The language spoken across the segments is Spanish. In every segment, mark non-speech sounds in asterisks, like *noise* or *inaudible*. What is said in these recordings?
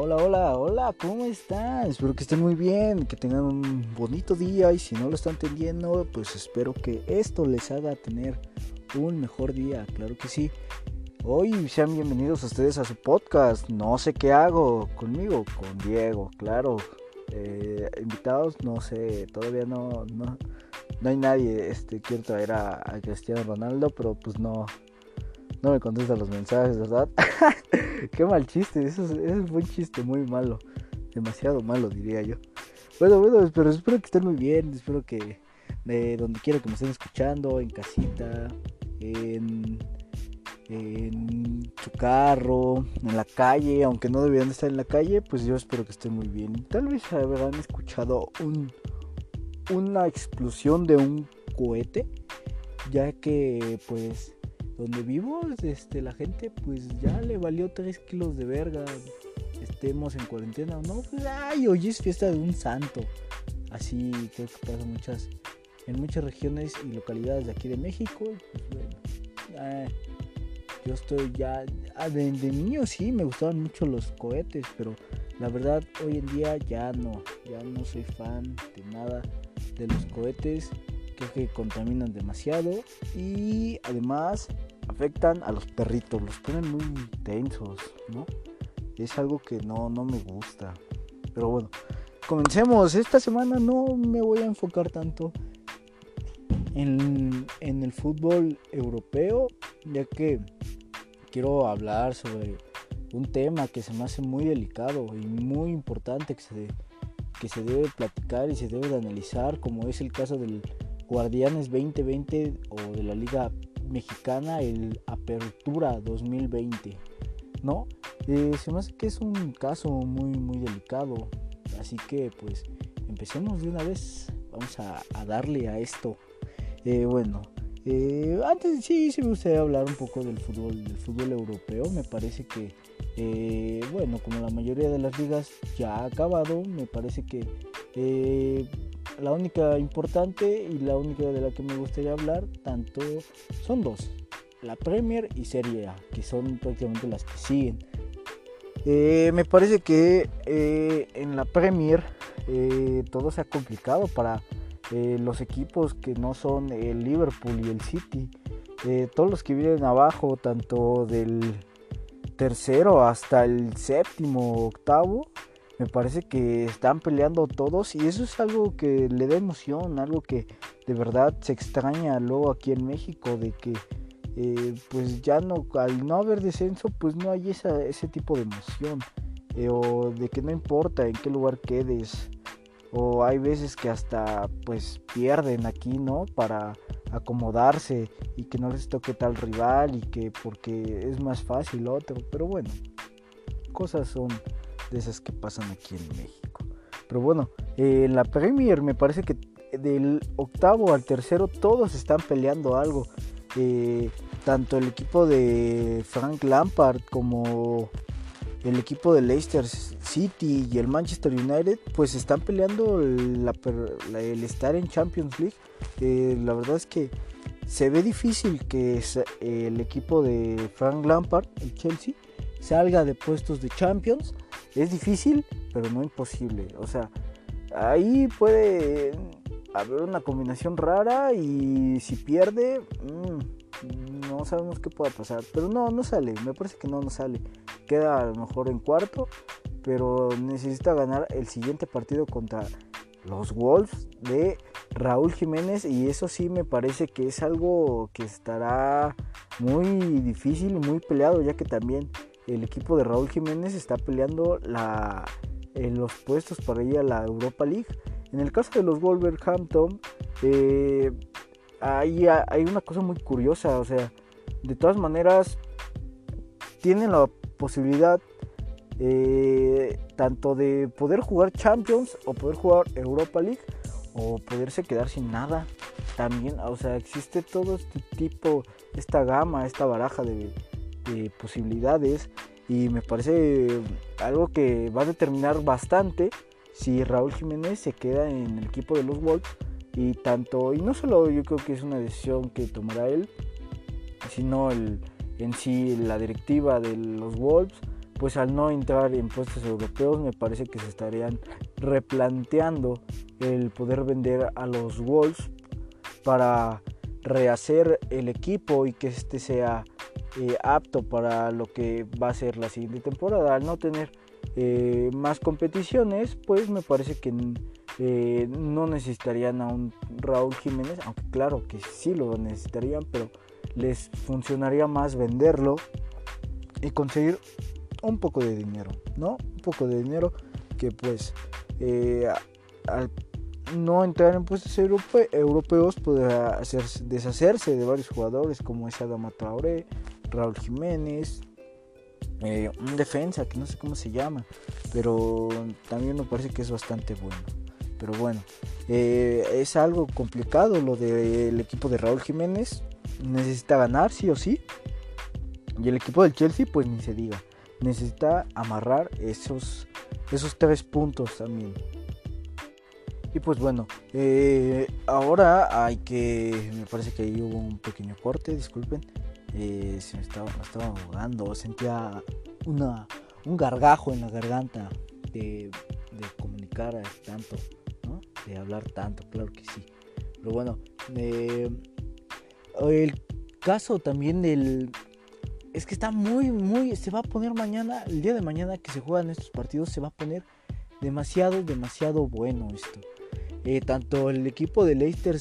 hola, hola, hola, ¿cómo están? Espero que estén muy bien, que tengan un bonito día y si no lo están teniendo, pues espero que esto les haga tener un mejor día, claro que sí. Hoy sean bienvenidos a ustedes a su podcast, no sé qué hago conmigo, con Diego, claro. Eh, invitados, no sé, todavía no, no, no hay nadie, este, quiero traer a, a Cristiano Ronaldo, pero pues no, no me contesta los mensajes, ¿verdad? *laughs* Qué mal chiste, eso es, un buen chiste, muy malo. Demasiado malo, diría yo. Bueno, bueno, pero espero que estén muy bien, espero que de donde quiera que me estén escuchando, en casita, en, en su carro, en la calle, aunque no deberían estar en la calle, pues yo espero que estén muy bien. Tal vez habrán escuchado un, una explosión de un cohete, ya que pues donde vivo, este, la gente pues ya le valió 3 kilos de verga. Estemos en cuarentena o no, pues ay, hoy es fiesta de un santo. Así creo que pasa muchas, en muchas regiones y localidades de aquí de México. Pues yo estoy ya, ah, de niño sí me gustaban mucho los cohetes, pero la verdad hoy en día ya no, ya no soy fan de nada de los cohetes que contaminan demasiado y además afectan a los perritos, los ponen muy tensos, ¿no? Es algo que no, no me gusta. Pero bueno, comencemos. Esta semana no me voy a enfocar tanto en, en el fútbol europeo, ya que quiero hablar sobre un tema que se me hace muy delicado y muy importante que se, que se debe platicar y se debe de analizar, como es el caso del Guardianes 2020 o de la Liga mexicana el Apertura 2020, ¿no? Eh, se me hace que es un caso muy, muy delicado, así que pues empecemos de una vez, vamos a, darle a esto. Eh, bueno, eh, antes sí, sí me gustaría hablar un poco del fútbol, del fútbol europeo, me parece que, bueno, como la mayoría de las ligas ya ha acabado, me parece que la única importante y la única de la que me gustaría hablar, tanto son dos, la Premier y Serie A, que son prácticamente las que siguen. Eh, me parece que eh, en la Premier eh, todo se ha complicado para los equipos que no son el Liverpool y el City. todos los que vienen abajo, tanto del tercero hasta el séptimo, octavo, me parece que están peleando todos y eso es algo que le da emoción, algo que de verdad se extraña luego aquí en México, de que eh, pues ya no, al no haber descenso, pues no hay esa, ese tipo de emoción, eh, o de que no importa en qué lugar quedes, o hay veces que hasta pues pierden aquí, ¿no? Para acomodarse y que no les toque tal rival y que porque es más fácil otro, pero bueno, cosas son de esas que pasan aquí en México. Pero bueno, en la Premier me parece que del octavo al tercero todos están peleando algo. Eh, tanto el equipo de Frank Lampard como el equipo de Leicester City y el Manchester United pues están peleando el estar en Champions League. Eh, la verdad es que se ve difícil que el equipo de Frank Lampard, el Chelsea, salga de puestos de Champions. Es difícil, pero no imposible. O sea, ahí puede haber una combinación rara y si pierde, mm, no sabemos qué pueda pasar. Pero no, no sale. Me parece que no, no sale. Queda a lo mejor en cuarto, pero necesita ganar el siguiente partido contra los Wolves de Raúl Jiménez y eso sí me parece que es algo que estará muy difícil muy peleado ya que también el equipo de Raúl Jiménez está peleando en los puestos para ir a la Europa League. En el caso de los Wolverhampton, eh, hay, hay una cosa muy curiosa, o sea, de todas maneras, tienen la posibilidad eh, tanto de poder jugar Champions o poder jugar Europa League o poderse quedar sin nada. También, o sea, existe todo este tipo, esta gama, esta baraja de, posibilidades y me parece algo que va a determinar bastante si Raúl Jiménez se queda en el equipo de los Wolves y tanto y no solo yo creo que es una decisión que tomará él sino el, en sí la directiva de los Wolves pues al no entrar en puestos europeos me parece que se estarían replanteando el poder vender a los Wolves para rehacer el equipo y que este sea eh, apto para lo que va a ser la siguiente temporada. Al no tener eh, más competiciones, pues me parece que eh, no necesitarían a un Raúl Jiménez, aunque claro que sí lo necesitarían, pero les funcionaría más venderlo y conseguir un poco de dinero, ¿no? Un poco de dinero que pues al no entrar en puestos europeos podrá hacer, deshacerse de varios jugadores como es Adama Traoré, Raúl Jiménez, eh, un defensa que no sé cómo se llama, pero también me parece que es bastante bueno. Pero bueno, eh, es algo complicado lo del equipo de Raúl Jiménez. Necesita ganar sí o sí. Y el equipo del Chelsea, pues ni se diga. Necesita amarrar esos, esos tres puntos también. Y pues bueno, eh, ahora hay que, me parece que ahí hubo un pequeño corte, disculpen, eh, se me estaba, estaba ahogando, sentía una, un gargajo en la garganta de, comunicar tanto, ¿no? de hablar tanto, claro que sí. Pero bueno, eh, el caso también del... Es que está muy, muy... Se va a poner mañana, el día de mañana que se juegan estos partidos, se va a poner demasiado, demasiado bueno esto. Eh, tanto el equipo de Leicester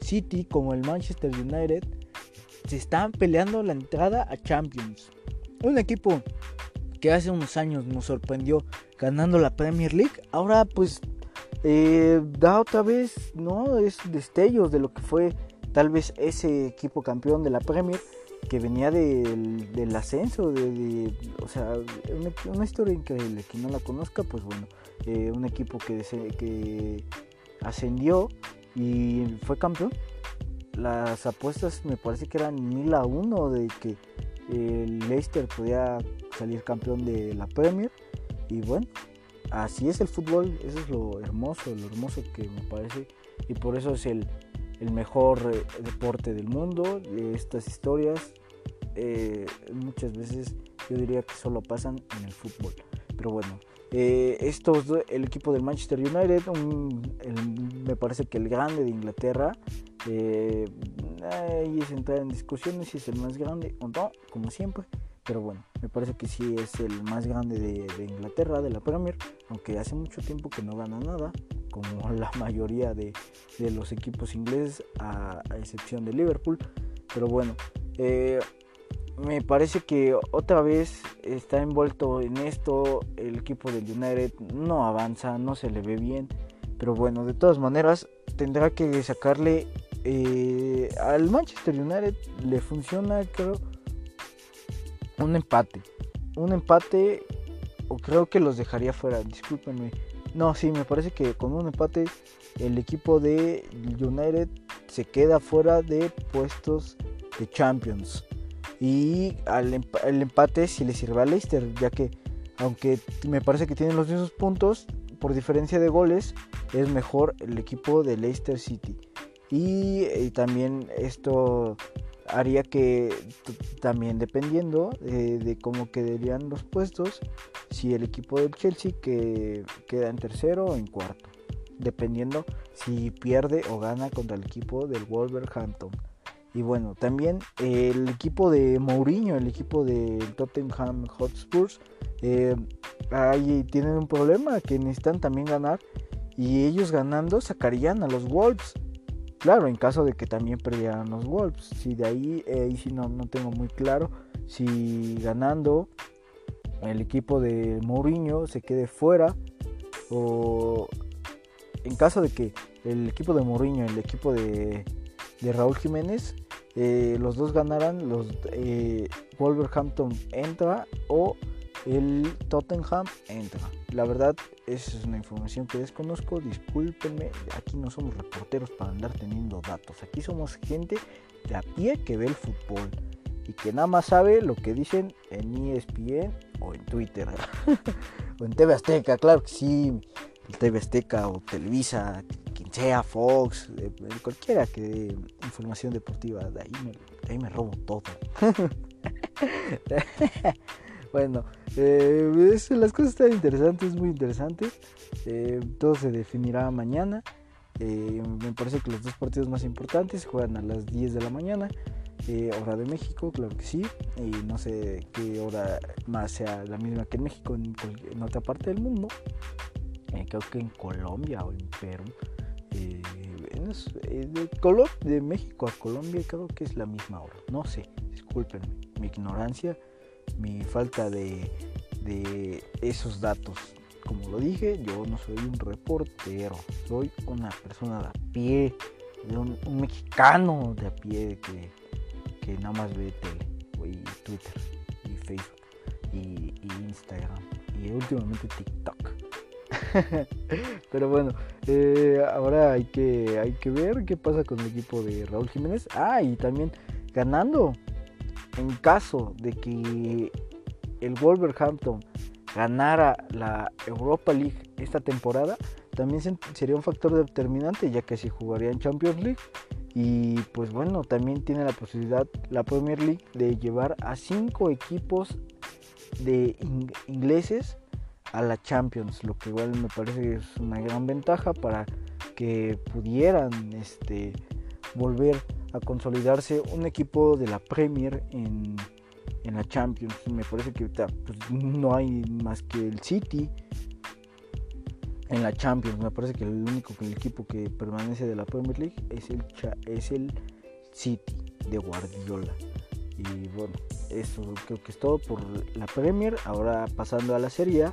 City como el Manchester United se están peleando la entrada a Champions. Un equipo que hace unos años nos sorprendió ganando la Premier League, ahora pues eh, da otra vez, ¿no? Es destellos de lo que fue tal vez ese equipo campeón de la Premier que venía del, ascenso, de, o sea, una, historia increíble. Quien no la conozca, pues bueno, eh, un equipo que, que ascendió y fue campeón. Las apuestas me parece que eran mil a uno de que el Leicester podía salir campeón de la Premier. Y bueno, así es el fútbol, eso es lo hermoso, lo hermoso que me parece. Y por eso es el, mejor eh, deporte del mundo. Estas historias eh, muchas veces yo diría que solo pasan en el fútbol. Pero bueno, eh, estos, el equipo del Manchester United, me parece que el grande de Inglaterra, eh, ahí es entrar en discusiones si es el más grande o no, como siempre. Pero bueno, me parece que sí es el más grande de, Inglaterra, de la Premier, aunque hace mucho tiempo que no gana nada, como *laughs* la mayoría de, los equipos ingleses, a, excepción de Liverpool. Pero bueno, eh, me parece que otra vez está envuelto en esto. El equipo del United no avanza, no se le ve bien. Pero bueno, de todas maneras, tendrá que sacarle eh, al Manchester United. Le funciona, creo, un empate. Un empate, o creo que los dejaría fuera. Discúlpenme. No, sí, me parece que con un empate el equipo de United se queda fuera de puestos de Champions. Y al el empate si le sirve a Leicester, ya que aunque me parece que tienen los mismos puntos, por diferencia de goles, es mejor el equipo de Leicester City. Y, también esto haría que también dependiendo de, cómo quedarían los puestos, si el equipo del Chelsea que queda en tercero o en cuarto, dependiendo si pierde o gana contra el equipo del Wolverhampton. Y bueno, también el equipo de Mourinho, el equipo de Tottenham Hotspurs, eh, ahí tienen un problema que necesitan también ganar. Y ellos ganando sacarían a los Wolves. Claro, en caso de que también perdieran los Wolves. Si de ahí, eh, sí no, no tengo muy claro. Si ganando el equipo de Mourinho se quede fuera. O en caso de que el equipo de Mourinho, el equipo de Raúl Jiménez eh, los dos ganarán, los eh, Wolverhampton entra o el Tottenham entra. La verdad, esa es una información que desconozco. Discúlpenme, aquí no somos reporteros para andar teniendo datos. Aquí somos gente de a pie que ve el fútbol y que nada más sabe lo que dicen en ESPN o en Twitter *laughs* o en TV Azteca. Claro que sí, TV Azteca o Televisa, sea Fox, cualquiera que dé información deportiva, de ahí me, ahí me robo todo. *laughs* bueno, eh, las cosas están interesantes, muy interesantes. Eh, todo se definirá mañana. Eh, me parece que los dos partidos más importantes juegan a las 10 de la mañana. hora de México, claro que sí. Y no sé qué hora más sea la misma que en México, en otra parte del mundo. creo que en Colombia o en Perú. De, de México a Colombia creo que es la misma hora. No sé, disculpen mi ignorancia mi falta de, esos datos. Como lo dije, yo no soy un reportero, soy una persona de a pie, de un, mexicano de a pie que, que, nada más ve tele, y Twitter, y Facebook, y, Instagram, y últimamente TikTok. *laughs* Pero bueno, eh, ahora hay que, hay que ver qué pasa con el equipo de Raúl Jiménez. Ah, y también ganando en caso de que el Wolverhampton ganara la Europa League esta temporada, también sería un factor determinante ya que se jugaría en Champions League y pues bueno, también tiene la posibilidad la Premier League de llevar a cinco equipos de ingleses a la Champions, lo que igual me parece que es una gran ventaja para que pudieran este, volver a consolidarse un equipo de la Premier en, la Champions. Me parece que pues, no hay más que el City en la Champions. Me parece que el único equipo que permanece de la Premier League es el, es el City de Guardiola. Y bueno, eso creo que es todo por la Premier. Ahora pasando a la Serie.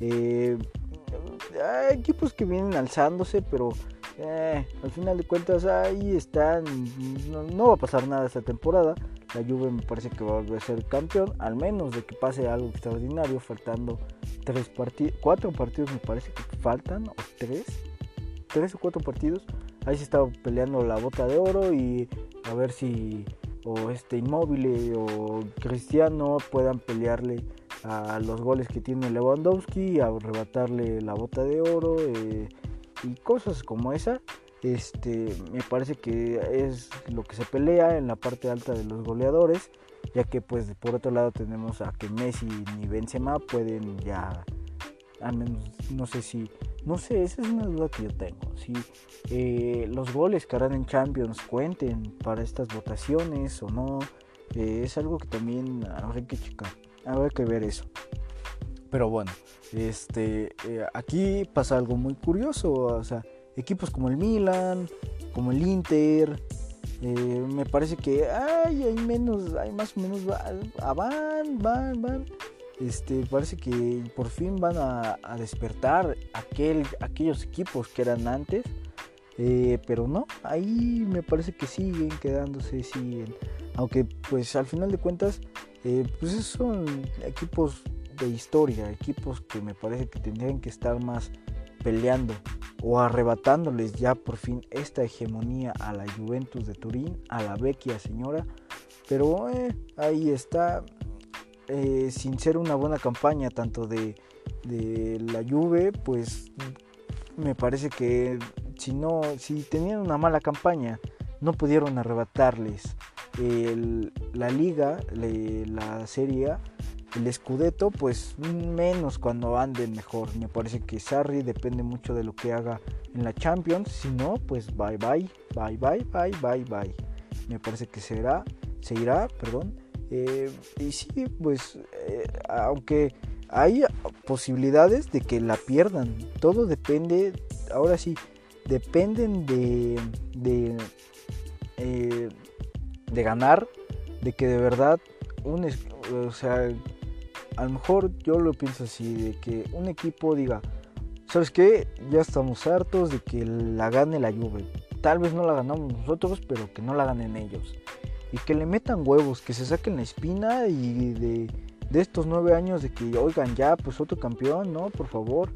Eh, hay equipos que vienen alzándose, pero eh, al final de cuentas ahí están. No, va a pasar nada esta temporada. La Juve me parece que va a volver a ser campeón, al menos de que pase algo extraordinario, faltando tres partidos, cuatro partidos me parece que faltan, o tres, tres o cuatro partidos. Ahí se está peleando la bota de oro y a ver si o este inmóvil o Cristiano puedan pelearle a los goles que tiene Lewandowski, arrebatarle la bota de oro. Eh, y cosas como esa este me parece que es lo que se pelea en la parte alta de los goleadores ya que pues por otro lado tenemos a que Messi ni Benzema pueden ya al menos no sé si no sé esa es una duda que yo tengo si eh, los goles que harán en Champions cuenten para estas votaciones o no eh, es algo que también habrá que checar habrá que ver eso pero bueno, este, eh, aquí pasa algo muy curioso. O sea, equipos como el Milan, como el Inter, me parece que ay, hay menos, hay más o menos, van, van, van. Este, parece que por fin van a, despertar aquel, aquellos equipos que eran antes. Eh, pero no, ahí me parece que siguen quedándose, siguen. Aunque pues al final de cuentas, pues son equipos de historia, equipos que me parece que tendrían que estar más peleando o arrebatándoles ya por fin esta hegemonía a la Juventus de Turín, a la vecchia señora. Pero eh, ahí está, eh, sin ser una buena campaña tanto de, la Juve, pues me parece que si no, si tenían una mala campaña, no pudieron arrebatarles la liga, la serie el Scudetto, pues menos cuando anden mejor. Me parece que Sarri depende mucho de lo que haga en la Champions. Si no, pues bye bye, bye bye, bye bye, bye. Me parece que será, se irá, perdón. Eh, y sí, pues eh, aunque hay posibilidades de que la pierdan. Todo depende, ahora sí, dependen de, de, eh, de ganar, de que de verdad un, o sea, a lo mejor yo lo pienso así, de que un equipo diga, ¿sabes qué? Ya estamos hartos de que la gane la Juve. Tal vez no la ganamos nosotros, pero que no la ganen ellos. Y que le metan huevos, que se saquen la espina y de, de estos nueve años de que, oigan, ya, pues otro campeón, ¿no? Por favor.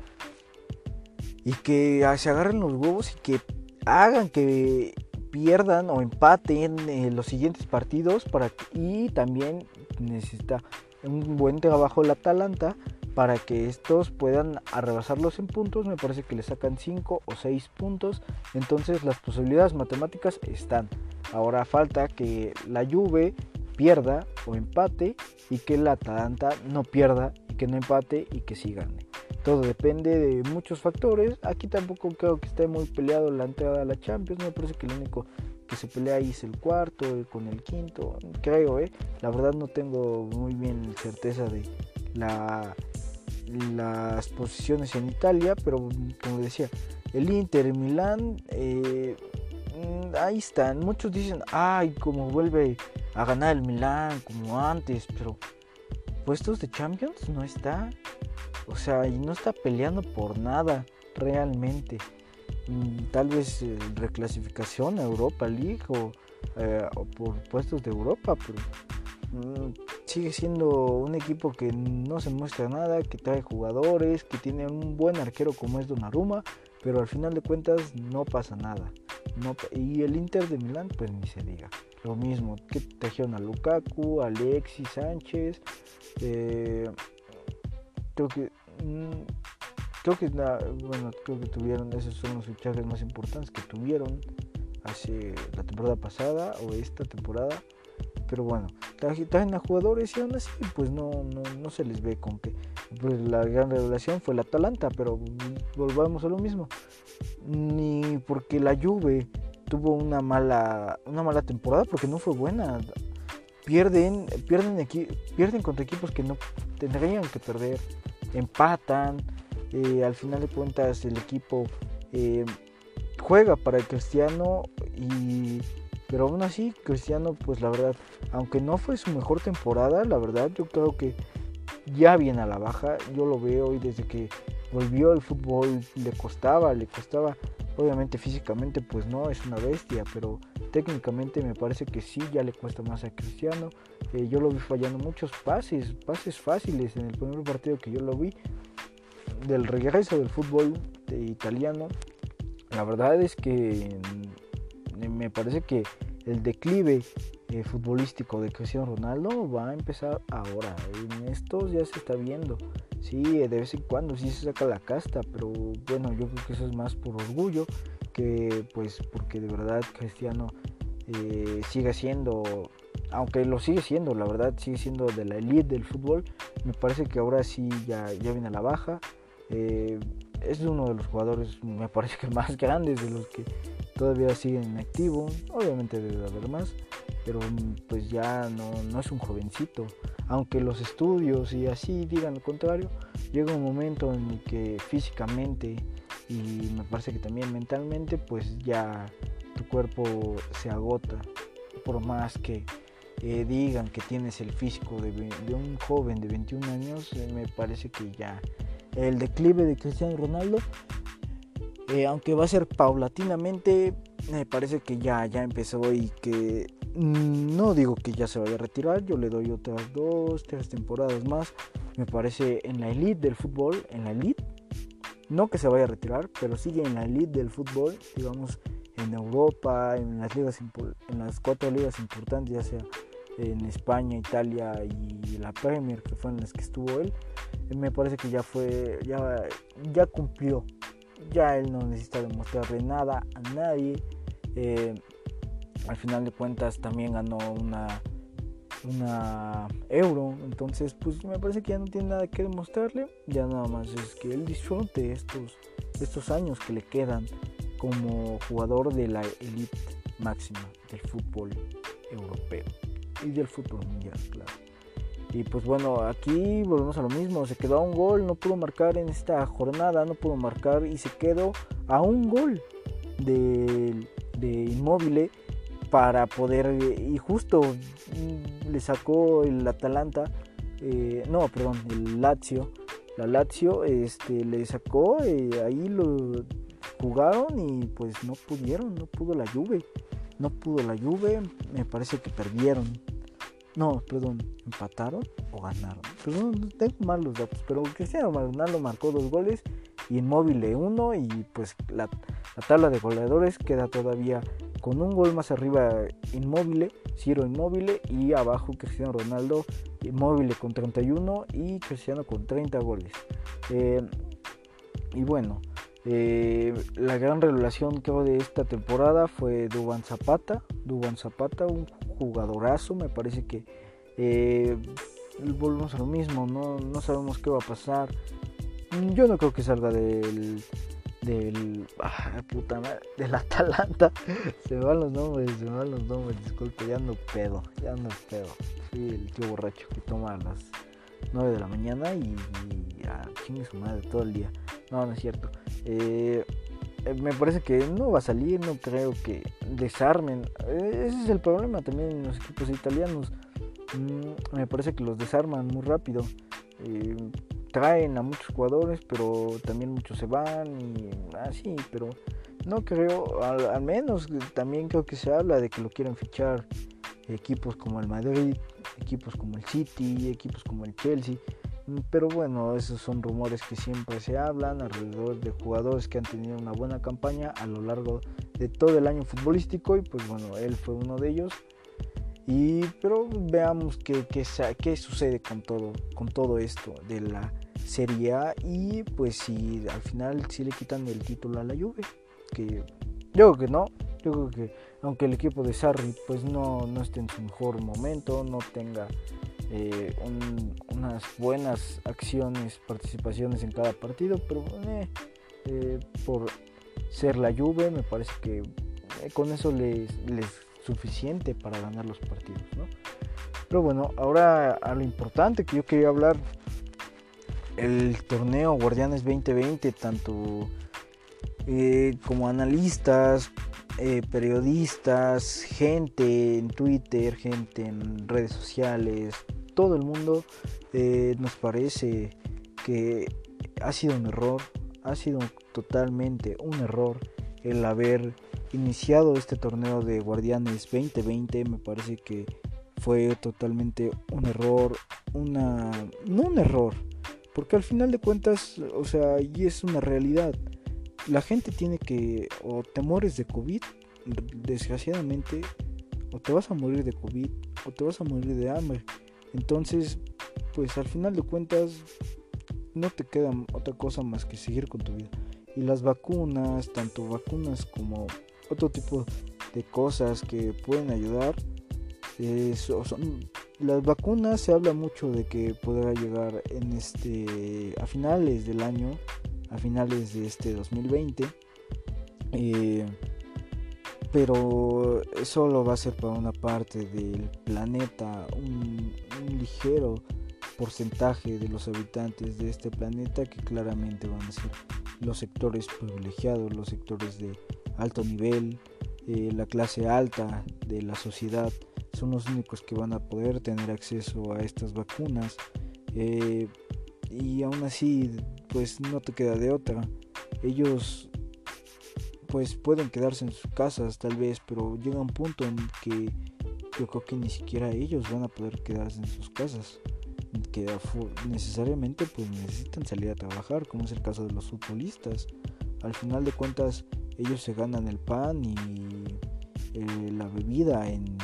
Y que se agarren los huevos y que hagan que pierdan o empaten eh, los siguientes partidos para y también necesita un buen trabajo el Atalanta para que estos puedan arrebasarlos en puntos. Me parece que le sacan 5 o 6 puntos. Entonces las posibilidades matemáticas están. Ahora falta que la Juve pierda o empate y que el Atalanta no pierda y que no empate y que sí gane. Todo depende de muchos factores. Aquí tampoco creo que esté muy peleado la entrada a la Champions. Me parece que el único que se pelea ahí es el cuarto con el quinto. Creo, ¿eh? La verdad no tengo muy bien certeza de la, las posiciones en Italia, pero como decía, el Inter, Milán, eh, mm, ahí están. Muchos dicen, ay, como vuelve a ganar el Milán como antes, pero puestos de Champions no está. O sea, y no está peleando por nada realmente. Mm, tal vez eh, reclasificación a Europa League o, eh, o, por puestos de Europa, pero sigue siendo un equipo que no se muestra nada, que trae jugadores, que tiene un buen arquero como es Donnarumma, pero al final de cuentas no pasa nada. Y el Inter de Milán, pues ni se diga. Lo mismo, que trajeron a Lukaku, Alexis Sánchez, eh, creo que mm, creo que bueno creo que tuvieron esos son los fichajes más importantes que tuvieron hace la temporada pasada o esta temporada pero bueno traen a jugadores y aún así pues no, no, no se les ve con que pues la gran revelación fue la Atalanta pero volvamos a lo mismo. Ni porque la Juve tuvo una mala una mala temporada porque no fue buena. Pierden pierden pierden contra equipos que no tendrían que perder empatan eh, al final de cuentas el equipo eh, juega para el Cristiano y pero aún así Cristiano pues la verdad aunque no fue su mejor temporada la verdad yo creo que ya viene a la baja. Yo lo veo y desde que volvió al fútbol le costaba le costaba obviamente físicamente pues no es una bestia pero técnicamente me parece que sí ya le cuesta más a Cristiano. Eh, yo lo vi fallando muchos pases pases fáciles en el primer partido que yo lo vi del regreso del fútbol italiano, la verdad es que me parece que el declive eh, futbolístico de Cristiano Ronaldo va a empezar ahora. En estos ya se está viendo. Sí, de vez en cuando sí se saca la casta, pero bueno, yo creo que eso es más por orgullo que pues porque de verdad Cristiano eh, sigue siendo, aunque lo sigue siendo, la verdad sigue siendo de la elite del fútbol, me parece que ahora sí ya, ya viene a la baja. Eh, es uno de los jugadores, me parece que más grandes de los que todavía siguen en activo. Obviamente debe haber más, pero pues ya no, es un jovencito. Aunque los estudios y así digan lo contrario, llega un momento en el que físicamente y me parece que también mentalmente, pues ya tu cuerpo se agota. Por más que eh, digan que tienes el físico de, un joven de 21 años, eh, me parece que ya el declive de Cristiano Ronaldo. Eh, aunque va a ser paulatinamente, me parece que ya, ya empezó y que mm, no digo que ya se vaya a retirar, yo le doy otras dos, tres temporadas más. Me parece en la elite del fútbol, en la elite, no que se vaya a retirar, pero sigue en la elite del fútbol, digamos en Europa, en las ligas en las cuatro ligas importantes, ya sea en España, Italia y la Premier, que fue en las que estuvo él me parece que ya fue, ya, ya cumplió. Ya él no necesita demostrarle nada a nadie. Eh, al final de cuentas también ganó una, una euro. Entonces, pues me parece que ya no tiene nada que demostrarle. Ya nada más es que él disfrute estos, estos años que le quedan como jugador de la elite máxima del fútbol europeo y del fútbol mundial, claro. Y pues bueno, aquí volvemos a lo mismo, se quedó a un gol, no pudo marcar en esta jornada, no pudo marcar y se quedó a un gol de, de inmóvil para poder, y justo mm, le sacó el Atalanta, eh, no, perdón, el Lazio, la Lazio este, le sacó, eh, ahí lo jugaron y pues no pudieron, no pudo la Juve, no pudo la Juve, me parece que perdieron no, perdón, empataron o ganaron. Tengo mal los datos, pero Cristiano Ronaldo marcó dos goles y Inmóvil uno y pues la, tabla de goleadores queda todavía con un gol más arriba Inmóvil, Ciro Inmóvil y abajo Cristiano Ronaldo, Inmóvil con 31 y Cristiano con 30 goles. Eh, y bueno, eh, la gran revelación creo de esta temporada fue Duban Zapata, Duban Zapata, un jugadorazo, me parece que eh, volvemos a lo mismo, no, no sabemos qué va a pasar. Yo no creo que salga del del ah, puta madre, del Atalanta. *laughs* se van los nombres, se me van los nombres, disculpe, ya ando pedo, ya ando pedo. Fui el tío borracho que toma a las 9 de la mañana y, y ah, chingue su madre todo el día. No, no es cierto. Eh, me parece que no va a salir, no creo que desarmen. Eh, ese es el problema también en los equipos italianos. Mm, me parece que los desarman muy rápido. traen a muchos jugadores, pero también muchos se van y así, pero no creo, al, menos también creo que se habla de que lo quieren fichar equipos como el Madrid, equipos como el City, equipos como el Chelsea. Pero bueno, esos son rumores que siempre se hablan alrededor de jugadores que han tenido una buena campaña a lo largo de todo el año futbolístico y pues bueno, él fue uno de ellos. Y pero veamos qué, qué, sucede con todo, con todo esto de la Serie A y pues si al final si le quitan el título a la Juve, que yo creo que no, yo creo que aunque el equipo de Sarri pues no, no esté en su mejor momento, no tenga eh, unas buenas acciones, participaciones en cada partido, pero eh, eh, por ser la Juve me parece que con eso les, les suficiente para ganar los partidos. Pero bueno, ahora a lo importante que yo quería hablar, el torneo Guardianes 2020, tanto como analistas, periodistas, gente en Twitter, gente en redes sociales, todo el mundo eh, nos parece que ha sido un error, ha sido totalmente un error el haber iniciado este torneo de Guardianes 2020. Me parece que fue totalmente un error, una no un error, porque al final de cuentas, o sea, y es una realidad. La gente tiene que o temores de COVID, desgraciadamente, o te vas a morir de COVID o te vas a morir de hambre. Entonces, pues al final de cuentas no te queda otra cosa más que seguir con tu vida. Y las vacunas, tanto vacunas como otro tipo de cosas que pueden ayudar, son las vacunas se habla mucho de que podrá llegar en este a finales del año, a finales de este 2020. Eh, pero solo va a ser para una parte del planeta, ligero porcentaje de los habitantes de este planeta que claramente van a ser los sectores privilegiados, los sectores de alto nivel, eh, la clase alta de la sociedad son los únicos que van a poder tener acceso a estas vacunas eh, y aún así pues no te queda de otra. Ellos pues pueden quedarse en sus casas tal vez, pero llega un punto en que yo creo que ni siquiera ellos van a poder quedarse en sus casas, que necesariamente pues necesitan salir a trabajar, como es el caso de los futbolistas. Al final de cuentas ellos se ganan el pan y eh, la bebida en,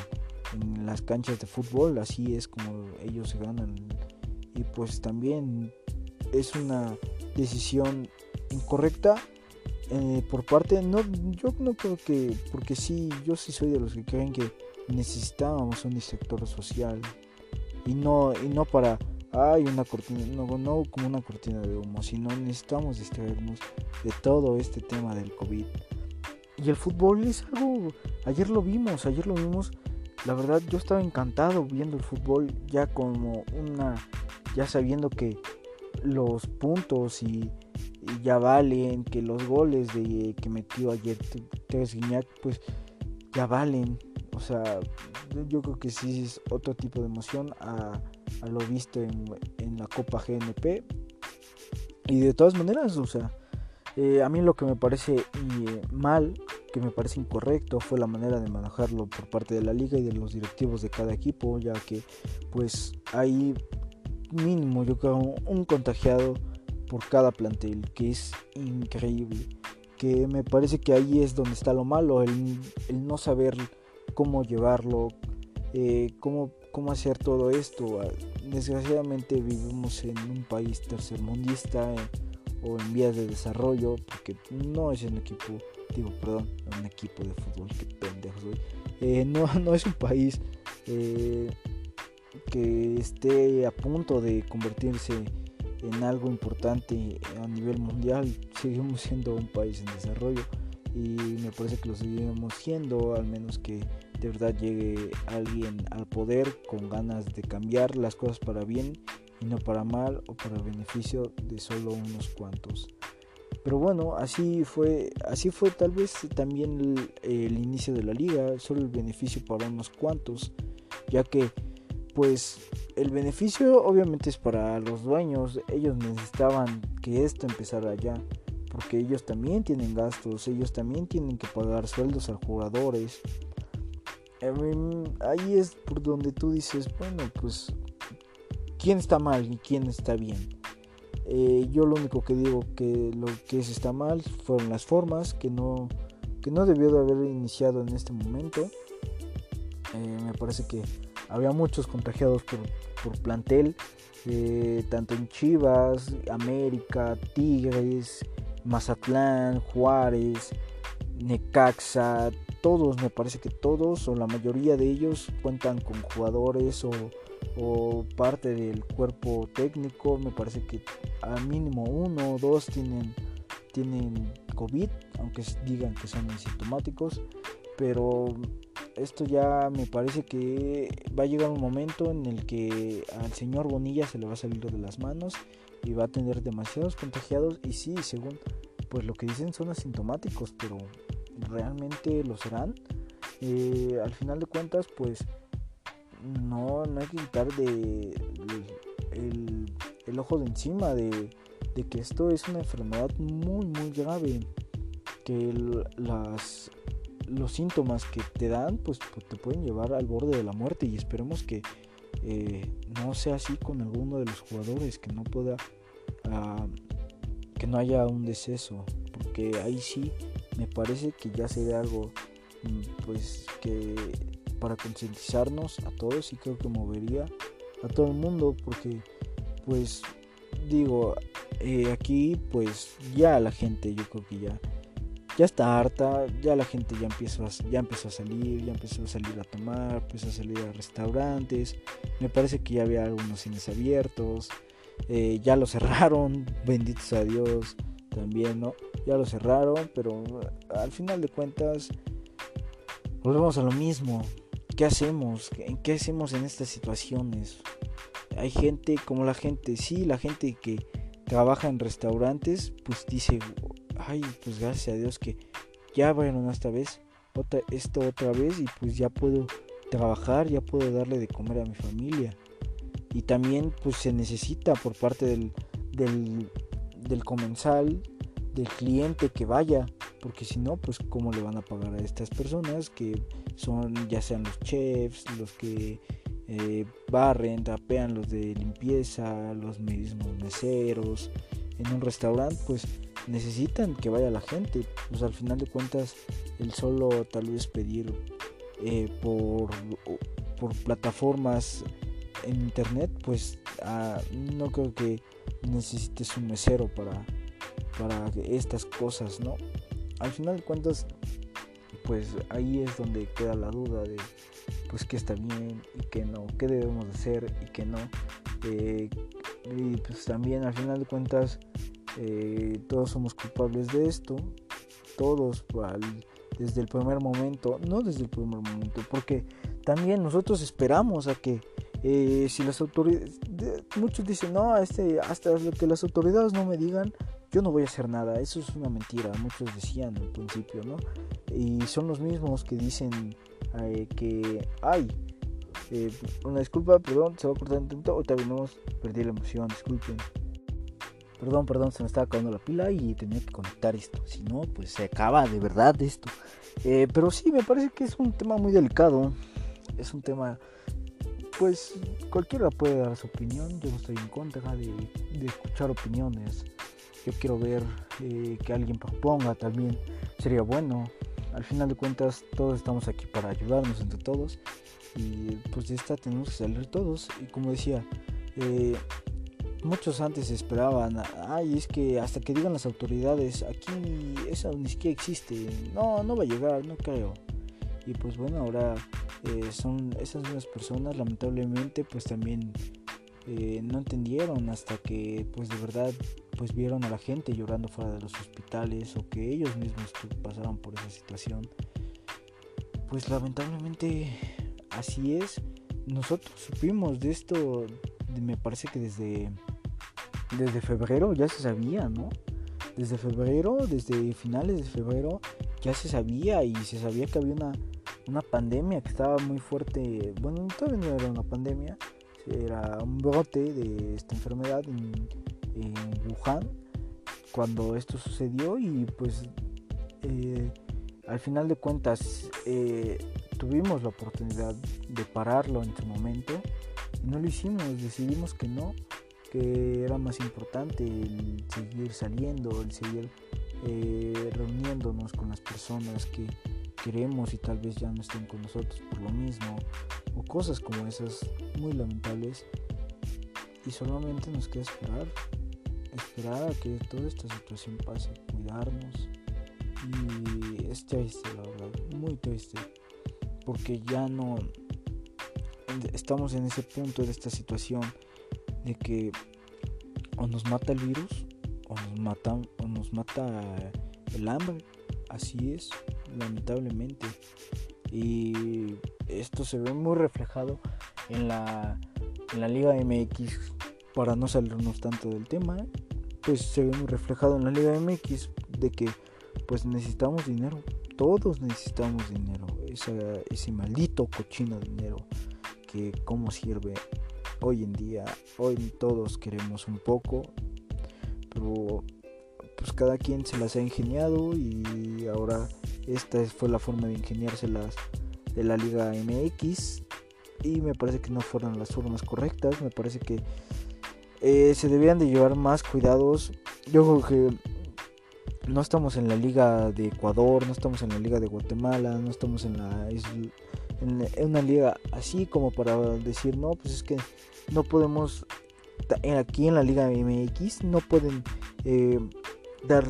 las canchas de fútbol, así es como ellos se ganan. Y pues también es una decisión incorrecta eh, por parte, no, yo no creo que, porque sí, yo sí soy de los que creen que necesitábamos un sector social y no, y no para, hay una cortina, no, no como una cortina de humo, sino necesitamos distraernos de todo este tema del COVID. Y el fútbol es algo, ayer lo vimos, ayer lo vimos, la verdad yo estaba encantado viendo el fútbol ya como una, ya sabiendo que los puntos y ya valen, que los goles de, que metió ayer Teres Guiñac, pues ya valen. O sea, yo creo que sí es otro tipo de emoción a, lo visto en, la Copa GNP. Y de todas maneras, o sea, eh, a mí lo que me parece eh, mal, que me parece incorrecto, fue la manera de manejarlo por parte de la liga y de los directivos de cada equipo, ya que pues hay mínimo, yo creo, un contagiado por cada plantel, que es increíble. Que me parece que ahí es donde está lo malo, el, no saber cómo llevarlo, eh, cómo, cómo hacer todo esto. Ah, desgraciadamente vivimos en un país tercermundista eh, o en vías de desarrollo, porque no es un equipo, digo, perdón, un equipo de fútbol, que pendejo soy. eh, no, *laughs* no es un país que esté a punto de convertirse en algo importante a nivel mundial. Seguimos siendo un país en desarrollo y me parece que lo seguiremos siendo, al menos que de verdad llegue alguien al poder con ganas de cambiar las cosas para bien y no para mal o para beneficio de solo unos cuantos. Pero bueno, así fue, así fue tal vez también el, inicio de la liga, solo el beneficio para unos cuantos, ya que pues el beneficio obviamente es para los dueños, ellos necesitaban que esto empezara ya, porque ellos también tienen gastos, ellos también tienen que pagar sueldos a jugadores. Ahí es por donde tú dices, bueno, pues, ¿quién está mal y quién está bien? Eh, yo lo único que digo que lo que es está mal fueron las formas que no, que no debió de haber iniciado en este momento. Eh, me parece que había muchos contagiados por, por plantel, eh, tanto en Chivas, América, Tigres, Mazatlán, Juárez, Necaxa, todos, me parece que todos o la mayoría de ellos cuentan con jugadores o o parte del cuerpo técnico. Me parece que al mínimo uno o dos tienen, tienen COVID, aunque digan que son asintomáticos. Pero esto ya me parece que va a llegar un momento en el que al señor Bonilla se le va a salir de las manos y va a tener demasiados contagiados. Y sí, según pues lo que dicen son asintomáticos, pero realmente lo serán. Eh, al final de cuentas, pues no, no hay que quitar de, el, ojo de encima de, que esto es una enfermedad muy muy grave que las los síntomas que te dan pues, te pueden llevar al borde de la muerte y esperemos que eh, no sea así con alguno de los jugadores que no pueda ah, que no haya un deceso porque ahí sí me parece que ya sería algo mm, pues que para concientizarnos a todos y creo que movería a todo el mundo porque pues digo eh, aquí pues ya la gente yo creo que ya ya está harta ya la gente ya empieza ya empezó a salir ya empezó a salir a tomar empezó a salir a restaurantes me parece que ya había algunos cines abiertos eh, ya lo cerraron *laughs* benditos a Dios también no ya lo cerraron pero al final de cuentas volvemos a lo mismo ¿Qué hacemos? ¿Qué hacemos en estas situaciones? Hay gente como la gente, sí, la gente que trabaja en restaurantes, pues dice, ay, pues gracias a Dios que ya bueno esta vez, otra, esto otra vez y pues ya puedo trabajar, ya puedo darle de comer a mi familia. Y también pues se necesita por parte del, del, comensal, del cliente que vaya, porque si no, pues cómo le van a pagar a estas personas que son ya sean los chefs, los que eh, barren, tapean, los de limpieza, los mismos meseros. En un restaurante, pues necesitan que vaya la gente. Pues al final de cuentas, el solo tal vez pedir eh, por, por plataformas en internet, pues ah, no creo que necesites un mesero para, para estas cosas, ¿no? Al final de cuentas, pues ahí es donde queda la duda de pues qué está bien y qué no, qué debemos hacer y qué no. Eh, y pues también al final de cuentas eh, todos somos culpables de esto, todos desde el primer momento, no desde el primer momento, porque también nosotros esperamos a que eh, si las autoridades, muchos dicen, no, este, hasta que las autoridades no me digan, yo no voy a hacer nada, eso es una mentira, muchos decían al principio, ¿no? Y son los mismos que dicen eh, que, ay, eh, una disculpa, perdón, se va a cortar un momento, ahorita venimos, perdí la emoción, disculpen. Perdón, perdón, se me estaba acabando la pila y tenía que conectar esto, si no, pues se acaba de verdad esto. Eh, pero sí, me parece que es un tema muy delicado, es un tema pues cualquiera puede dar su opinión. Yo no estoy en contra de, escuchar opiniones yo quiero ver eh, que alguien proponga también, sería bueno. Al final de cuentas, todos estamos aquí para ayudarnos entre todos y pues de esta tenemos que salir todos. Y como decía, eh, muchos antes esperaban, ay, es que hasta que digan las autoridades, aquí eso ni siquiera existe, no, no va a llegar, no creo. y pues bueno ahora eh, son esas mismas personas lamentablemente pues también eh, no entendieron hasta que pues de verdad pues vieron a la gente llorando fuera de los hospitales o que ellos mismos pasaron por esa situación pues lamentablemente así es nosotros supimos de esto me parece que desde desde febrero ya se sabía no desde febrero desde finales de febrero ya se sabía y se sabía que había una, una pandemia que estaba muy fuerte. Bueno, todavía no era una pandemia, era un brote de esta enfermedad en, Wuhan cuando esto sucedió y pues eh, al final de cuentas eh, tuvimos la oportunidad de pararlo en su momento y no lo hicimos, decidimos que no, que era más importante el seguir saliendo, el seguir eh, reuniéndonos con las personas que queremos y tal vez ya no estén con nosotros por lo mismo o cosas como esas muy lamentables. Y solamente nos queda esperar esperar a que toda esta situación pase cuidarnos. Y es triste la verdad muy triste porque ya no estamos en ese punto de esta situación de que o nos mata el virus o nos matan o nos mata el hambre. Así es lamentablemente. Y esto se ve muy reflejado en la en la Liga MX para no salirnos tanto del tema pues se ve muy reflejado en la Liga MX de que pues necesitamos dinero. Todos necesitamos dinero. Ese maldito cochino dinero que cómo sirve hoy en día hoy todos queremos un poco pero pues cada quien se las ha ingeniado y ahora esta fue la forma de ingeniárselas de la Liga MX y me parece que no fueron las formas correctas, me parece que eh, se debían de llevar más cuidados. Yo creo que no estamos en la Liga de Ecuador, no estamos en la Liga de Guatemala, no estamos en la en una liga así como para decir no, pues es que no podemos aquí en la Liga MX no pueden eh, dar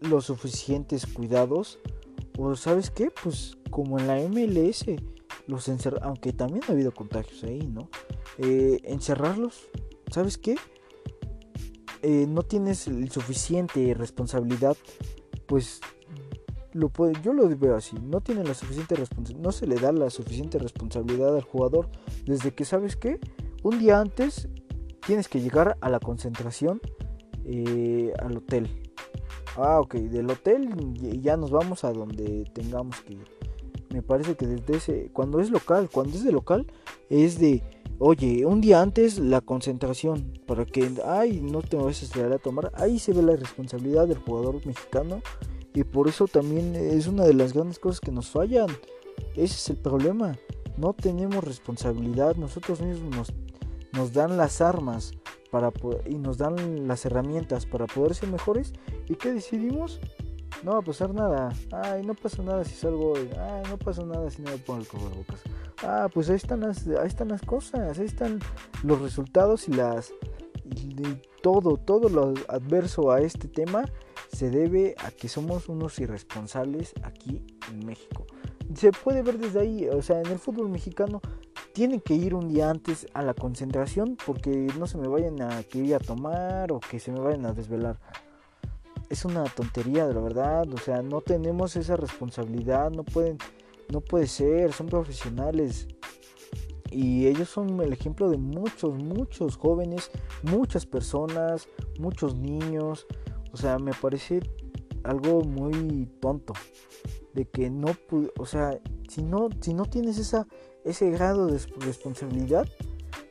los suficientes cuidados. O sabes qué, pues como en la MLS, los encer aunque también ha habido contagios ahí, ¿no? Eh, encerrarlos, ¿sabes qué? Eh, no tienes el suficiente responsabilidad, pues lo yo lo veo así, no tiene la suficiente no se le da la suficiente responsabilidad al jugador desde que sabes qué, un día antes tienes que llegar a la concentración eh, al hotel. Ah, ok, del hotel ya nos vamos a donde tengamos que ir. Me parece que desde ese, cuando es local, cuando es de local, es de, oye, un día antes la concentración, para que, ay, no te vayas a a tomar, ahí se ve la responsabilidad del jugador mexicano y por eso también es una de las grandes cosas que nos fallan. Ese es el problema. No tenemos responsabilidad, nosotros mismos nos, nos dan las armas para y nos dan las herramientas para poder ser mejores. ¿Y qué decidimos? No va a pasar nada. Ay, no pasa nada si salgo hoy. Ay, no pasa nada si no me pongo el cubrebocas. Ah, pues ahí están las, ahí están las cosas, ahí están los resultados y las todo, todo lo adverso a este tema se debe a que somos unos irresponsables aquí en México. Se puede ver desde ahí, o sea, en el fútbol mexicano tienen que ir un día antes a la concentración porque no se me vayan a que ir a tomar o que se me vayan a desvelar. Es una tontería, de la verdad, o sea, no tenemos esa responsabilidad, no pueden, no puede ser, son profesionales. Y ellos son el ejemplo de muchos, muchos jóvenes, muchas personas, muchos niños. O sea, me parece algo muy tonto. De que no, o sea, si no, si no tienes esa ese grado de responsabilidad,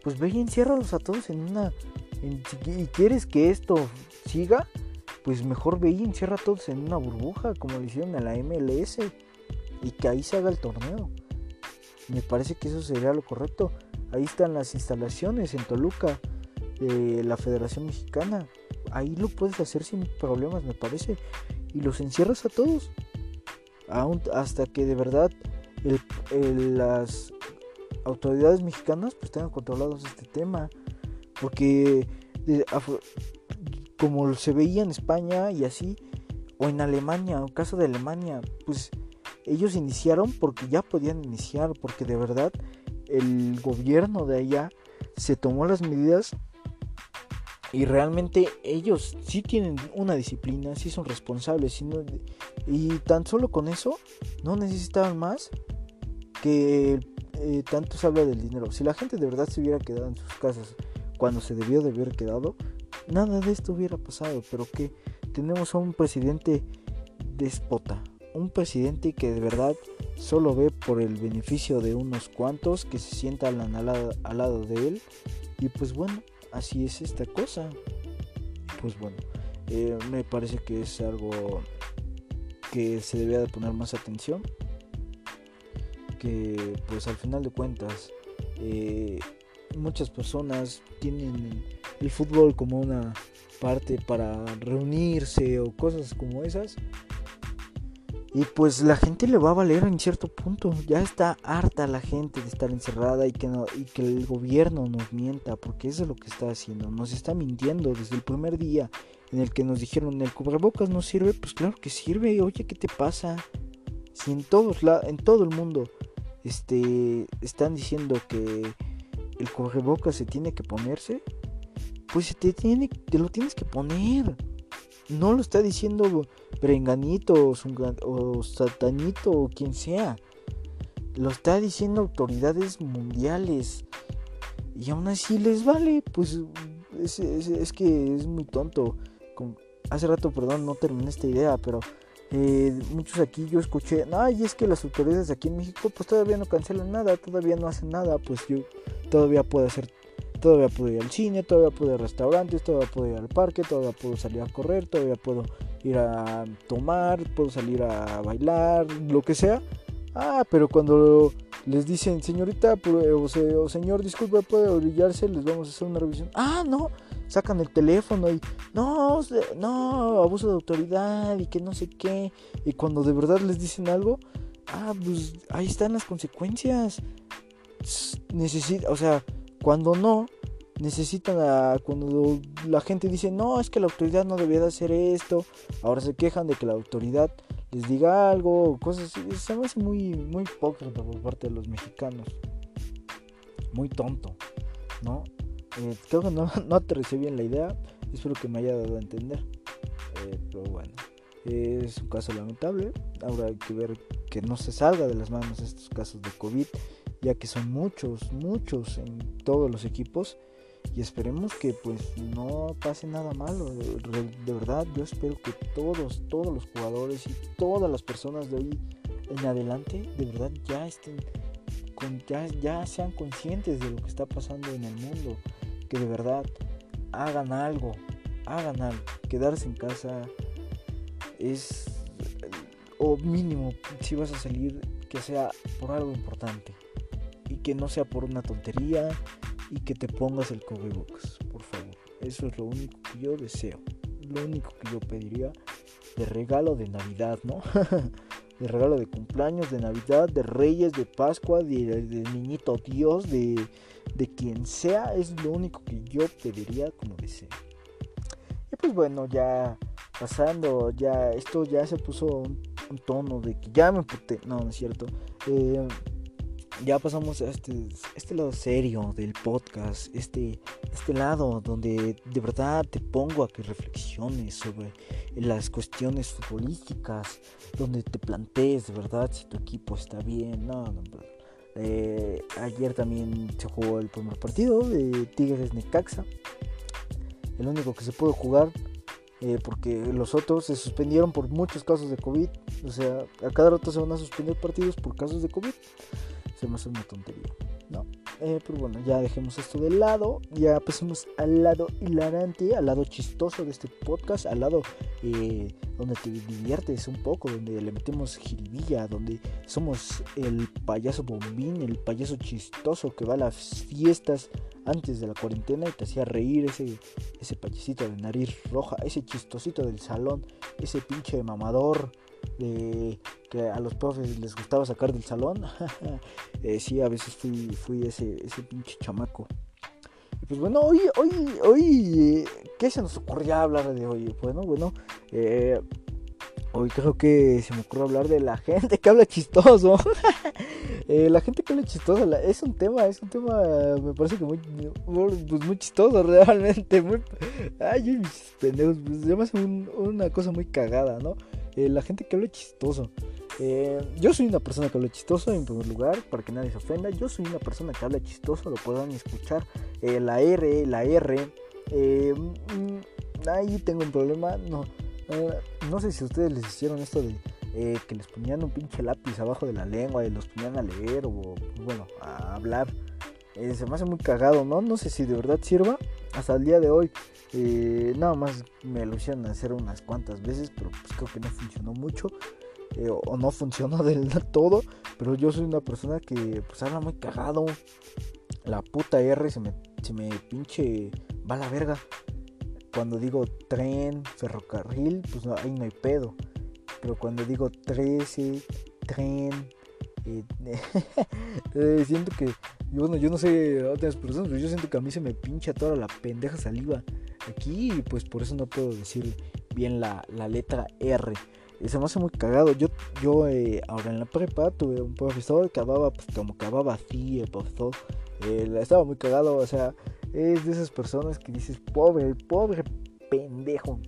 pues ve y enciérralos a todos en una... y quieres que esto siga, pues mejor ve y encierra a todos en una burbuja, como le hicieron a la MLS, y que ahí se haga el torneo. Me parece que eso sería lo correcto. Ahí están las instalaciones en Toluca de la Federación Mexicana. Ahí lo puedes hacer sin problemas, me parece. Y los encierras a todos. hasta que de verdad las autoridades mexicanas pues tengan controlados este tema. Porque como se veía en España y así, o en Alemania, o caso de Alemania, pues ellos iniciaron porque ya podían iniciar, porque de verdad el gobierno de allá se tomó las medidas y realmente ellos sí tienen una disciplina, sí son responsables. y tan solo con eso no necesitaban más que eh, tanto se habla del dinero. Si la gente de verdad se hubiera quedado en sus casas cuando se debió de haber quedado, nada de esto hubiera pasado. Pero que tenemos a un presidente despota. Un presidente que de verdad solo ve por el beneficio de unos cuantos que se sientan al lado, al lado de él. Y pues bueno, así es esta cosa. Pues bueno, eh, me parece que es algo que se debería de poner más atención. Que pues al final de cuentas eh, muchas personas tienen el fútbol como una parte para reunirse o cosas como esas. Y pues la gente le va a valer en cierto punto. Ya está harta la gente de estar encerrada y que, no, y que el gobierno nos mienta, porque eso es lo que está haciendo. Nos está mintiendo desde el primer día en el que nos dijeron el cubrebocas no sirve. Pues claro que sirve. Oye, ¿qué te pasa? Si en, todos en todo el mundo este, están diciendo que el cubrebocas se tiene que ponerse, pues te, tiene, te lo tienes que poner. No lo está diciendo Brenganito o, Satanito o quien sea. Lo está diciendo autoridades mundiales. Y aún así les vale. Pues es, que es muy tonto. hace rato, perdón, no terminé esta idea, pero eh, muchos aquí yo escuché, ay, es que las autoridades aquí en México pues todavía no cancelan nada, todavía no hacen nada, pues yo todavía puedo hacer Todavía puedo ir al cine, todavía puedo ir a restaurantes, todavía puedo ir al parque, todavía puedo salir a correr, todavía puedo ir a tomar, puedo salir a bailar, lo que sea. Ah, pero cuando les dicen, señorita o, señor, disculpe, puede orillarse, les vamos a hacer una revisión. Ah, no, sacan el teléfono y no, no, abuso de autoridad y que no sé qué. Y cuando de verdad les dicen algo, ah, pues ahí están las consecuencias. Necesita, o sea, cuando no, necesitan a, cuando la gente dice, no, es que la autoridad no debía de hacer esto, ahora se quejan de que la autoridad les diga algo, cosas así. Se me hace muy, muy hipócrita por parte de los mexicanos. Muy tonto, ¿no? Eh, creo que no, *laughs* no aterricé bien la idea. Espero que me haya dado a entender. Eh, pero bueno, es un caso lamentable. Ahora hay que ver que no se salga de las manos estos casos de COVID ya que son muchos, muchos en todos los equipos y esperemos que pues no pase nada malo. De, verdad, yo espero que todos, todos los jugadores y todas las personas de hoy en adelante, de verdad ya estén, con, ya, ya sean conscientes de lo que está pasando en el mundo, que de verdad hagan algo, hagan algo. Quedarse en casa es, o mínimo, si vas a salir, que sea por algo importante y que no sea por una tontería y que te pongas el cubrebocas, por favor. Eso es lo único que yo deseo, lo único que yo pediría de regalo de Navidad, ¿no? *laughs* de regalo de cumpleaños, de Navidad, de Reyes, de Pascua, de, Niñito Dios, de, de quien sea, es lo único que yo pediría como deseo. Y pues bueno, ya pasando, ya esto ya se puso un, tono de que ya me puté, no, no es cierto. Eh, ya pasamos a este, este lado serio del podcast, este, este lado donde de verdad te pongo a que reflexiones sobre las cuestiones futbolísticas, donde te plantees de verdad si tu equipo está bien. No, no, eh, ayer también se jugó el primer partido de Tigres Necaxa, el único que se pudo jugar. Eh, porque los otros se suspendieron por muchos casos de COVID. O sea, a cada rato se van a suspender partidos por casos de COVID se me hace una tontería. No. Eh, pero bueno, ya dejemos esto de lado. Ya pasemos al lado hilarante, al lado chistoso de este podcast, al lado eh, donde te diviertes un poco, donde le metemos jiribilla, donde somos el payaso bombín, el payaso chistoso que va a las fiestas antes de la cuarentena y te hacía reír ese, ese payasito de nariz roja, ese chistosito del salón, ese pinche mamador que a los profes les gustaba sacar del salón. *laughs* eh, sí, a veces fui, fui ese, ese pinche chamaco. Pues bueno, hoy, hoy, hoy, ¿qué se nos ocurría hablar de hoy? Bueno, bueno, eh, Hoy creo que se me ocurre hablar de la gente que habla chistoso. *laughs* Eh, la gente que habla chistoso es un tema, es un tema, me parece que muy, pues chistoso *laughs* realmente. Muy, ay, pendejos, pues, se me una cosa muy cagada, ¿no? Eh, la gente que habla chistoso. Eh, yo soy una persona que habla chistoso en primer lugar, para que nadie se ofenda. Yo soy una persona que habla chistoso, lo puedan escuchar. la R, la R. Mm, ahí tengo un problema, no eh, no sé si ustedes les hicieron esto de eh, que les ponían un pinche lápiz abajo de la lengua y los ponían a leer o, bueno, a hablar. Eh, se me hace muy cagado, ¿no? No sé si de verdad sirva. Hasta el día de hoy, nada más me lo hicieron hacer unas cuantas veces, pero pues creo que no funcionó mucho. o no funcionó *laughs* del todo. Pero yo soy una persona que pues habla muy cagado. La puta R se me, se me pinche va a la verga cuando digo tren, ferrocarril, pues ahí no hay pedo. Pero cuando digo 13, tren, eh, *laughs* eh, siento que, bueno, yo no sé otras personas, pero yo siento que a mí se me pincha toda la pendeja saliva aquí y pues por eso no puedo decir bien la, letra R. Y se me hace muy cagado. Yo, yo eh, ahora en la prepa tuve un profesor que hablaba, pues como que hablaba así, el profesor. estaba muy cagado, o sea, es de esas personas que dices, pobre, pobre pendejo.